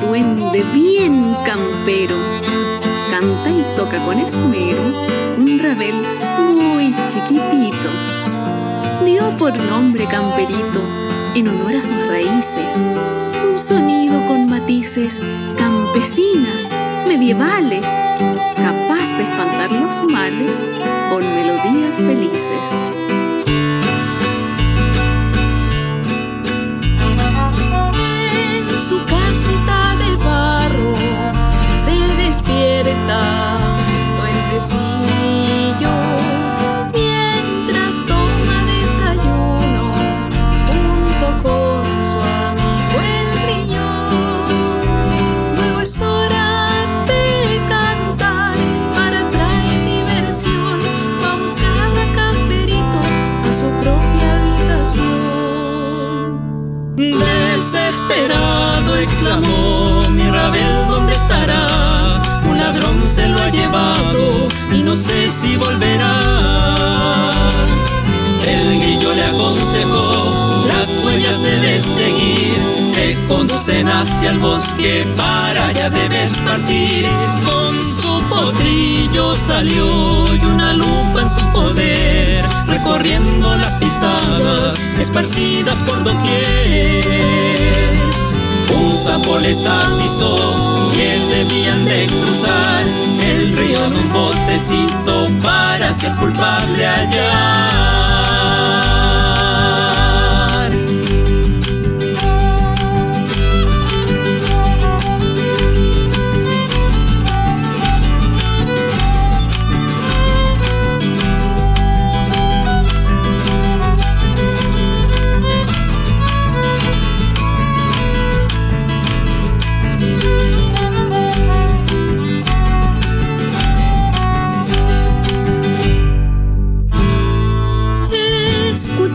duende bien campero. Canta y toca con esmero un rabel muy chiquitito. Dio por nombre camperito en honor a sus raíces. Un sonido con matices campesinas, medievales, capaz de espantar los males con melodías felices. En su Desesperado exclamó mi Rabel, ¿dónde estará? Un ladrón se lo ha llevado y no sé si volverá. El guillo le aconsejó, las huellas debes seguir, que conducen hacia el bosque, para allá debes partir. Con su potrillo salió y una lupa en su poder, recorriendo las pisadas esparcidas por doquier. Un sapo les avisó que debían de cruzar el río en un botecito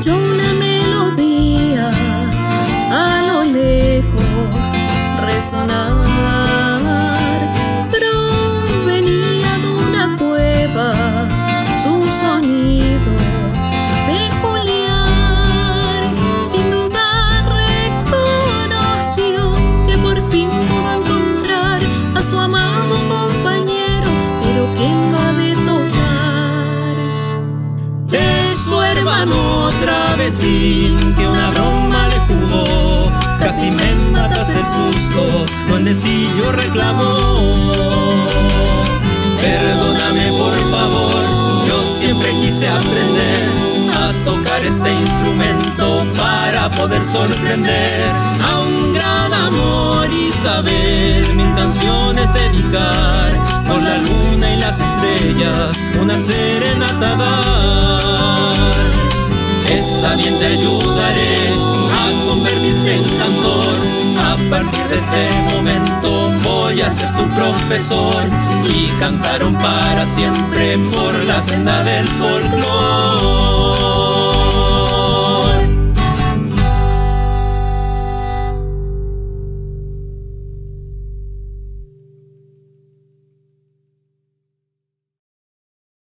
Una melodía a lo lejos resonar. Su hermano travesín que una broma le jugó. Casi me matas de susto, duendecillo reclamó. Perdóname por favor, yo siempre quise aprender a tocar este instrumento para poder sorprender a un gran amor y saber mil canciones dedicar con la luna y las estrellas una serenata dar. Bien, te ayudaré a convertirte en cantor. A partir de este momento voy a ser tu profesor y cantaron para siempre por la senda del folclore.